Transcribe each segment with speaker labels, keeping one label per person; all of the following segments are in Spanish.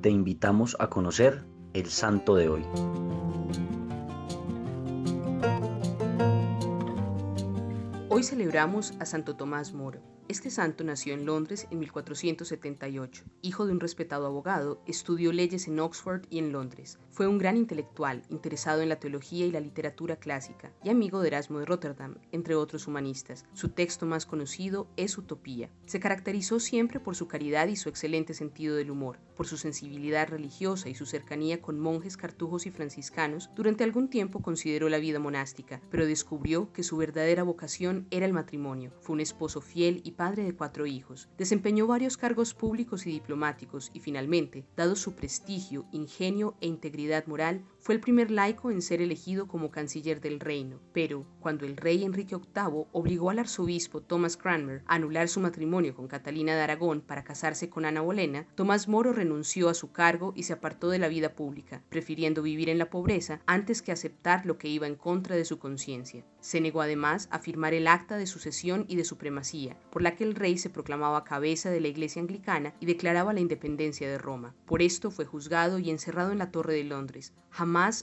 Speaker 1: te invitamos a conocer el santo de hoy.
Speaker 2: Hoy celebramos a Santo Tomás Moro. Este santo nació en Londres en 1478. Hijo de un respetado abogado, estudió leyes en Oxford y en Londres. Fue un gran intelectual, interesado en la teología y la literatura clásica, y amigo de Erasmo de Rotterdam, entre otros humanistas. Su texto más conocido es Utopía. Se caracterizó siempre por su caridad y su excelente sentido del humor, por su sensibilidad religiosa y su cercanía con monjes cartujos y franciscanos. Durante algún tiempo consideró la vida monástica, pero descubrió que su verdadera vocación era el matrimonio. Fue un esposo fiel y padre de cuatro hijos. Desempeñó varios cargos públicos y diplomáticos y finalmente, dado su prestigio, ingenio e integridad moral, fue el primer laico en ser elegido como canciller del reino. Pero, cuando el rey Enrique VIII obligó al arzobispo Thomas Cranmer a anular su matrimonio con Catalina de Aragón para casarse con Ana Bolena, Tomás Moro renunció a su cargo y se apartó de la vida pública, prefiriendo vivir en la pobreza antes que aceptar lo que iba en contra de su conciencia. Se negó además a firmar el acta de sucesión y de supremacía, por la que el rey se proclamaba cabeza de la Iglesia anglicana y declaraba la independencia de Roma. Por esto fue juzgado y encerrado en la Torre de Londres.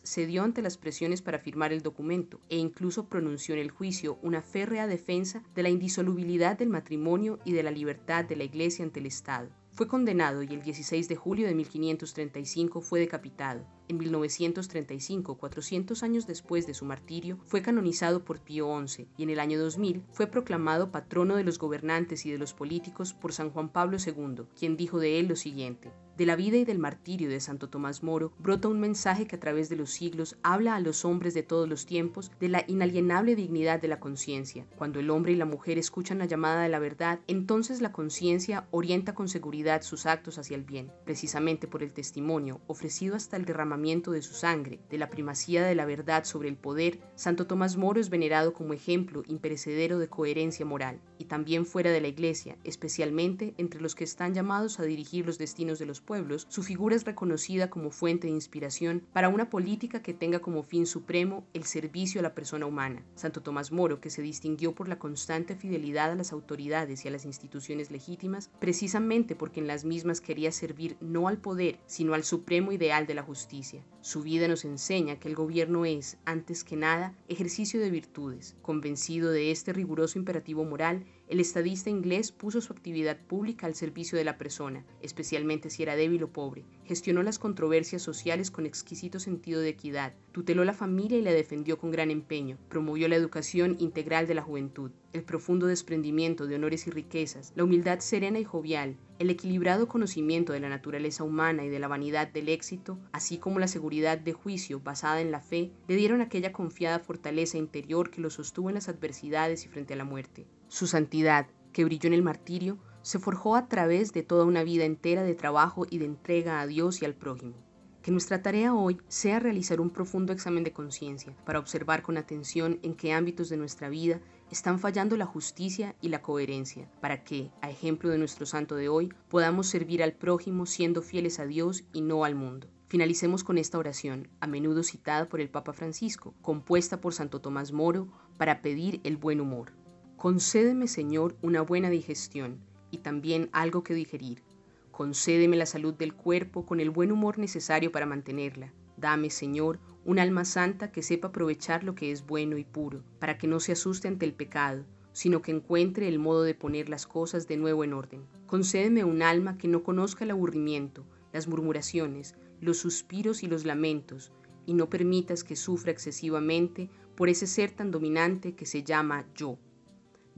Speaker 2: Cedió ante las presiones para firmar el documento e incluso pronunció en el juicio una férrea defensa de la indisolubilidad del matrimonio y de la libertad de la Iglesia ante el Estado. Fue condenado y el 16 de julio de 1535 fue decapitado. En 1935, 400 años después de su martirio, fue canonizado por Pío XI y en el año 2000 fue proclamado patrono de los gobernantes y de los políticos por San Juan Pablo II, quien dijo de él lo siguiente. De la vida y del martirio de Santo Tomás Moro brota un mensaje que a través de los siglos habla a los hombres de todos los tiempos de la inalienable dignidad de la conciencia. Cuando el hombre y la mujer escuchan la llamada de la verdad, entonces la conciencia orienta con seguridad sus actos hacia el bien, precisamente por el testimonio ofrecido hasta el derramamiento de su sangre, de la primacía de la verdad sobre el poder, Santo Tomás Moro es venerado como ejemplo imperecedero de coherencia moral, y también fuera de la Iglesia, especialmente entre los que están llamados a dirigir los destinos de los pueblos, su figura es reconocida como fuente de inspiración para una política que tenga como fin supremo el servicio a la persona humana. Santo Tomás Moro, que se distinguió por la constante fidelidad a las autoridades y a las instituciones legítimas, precisamente porque en las mismas quería servir no al poder, sino al supremo ideal de la justicia. Su vida nos enseña que el gobierno es, antes que nada, ejercicio de virtudes. Convencido de este riguroso imperativo moral, el estadista inglés puso su actividad pública al servicio de la persona, especialmente si era débil o pobre. Gestionó las controversias sociales con exquisito sentido de equidad, tuteló la familia y la defendió con gran empeño, promovió la educación integral de la juventud, el profundo desprendimiento de honores y riquezas, la humildad serena y jovial, el equilibrado conocimiento de la naturaleza humana y de la vanidad del éxito, así como la seguridad de juicio basada en la fe, le dieron aquella confiada fortaleza interior que lo sostuvo en las adversidades y frente a la muerte. Su santidad, que brilló en el martirio, se forjó a través de toda una vida entera de trabajo y de entrega a Dios y al prójimo. Que nuestra tarea hoy sea realizar un profundo examen de conciencia para observar con atención en qué ámbitos de nuestra vida están fallando la justicia y la coherencia, para que, a ejemplo de nuestro santo de hoy, podamos servir al prójimo siendo fieles a Dios y no al mundo. Finalicemos con esta oración, a menudo citada por el Papa Francisco, compuesta por Santo Tomás Moro, para pedir el buen humor. Concédeme, Señor, una buena digestión y también algo que digerir. Concédeme la salud del cuerpo con el buen humor necesario para mantenerla. Dame, Señor, un alma santa que sepa aprovechar lo que es bueno y puro, para que no se asuste ante el pecado, sino que encuentre el modo de poner las cosas de nuevo en orden. Concédeme un alma que no conozca el aburrimiento, las murmuraciones, los suspiros y los lamentos, y no permitas que sufra excesivamente por ese ser tan dominante que se llama yo.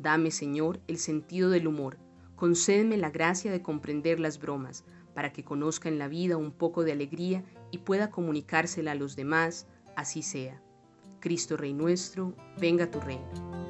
Speaker 2: Dame, Señor, el sentido del humor, concédeme la gracia de comprender las bromas, para que conozca en la vida un poco de alegría y pueda comunicársela a los demás, así sea. Cristo Rey nuestro, venga tu reino.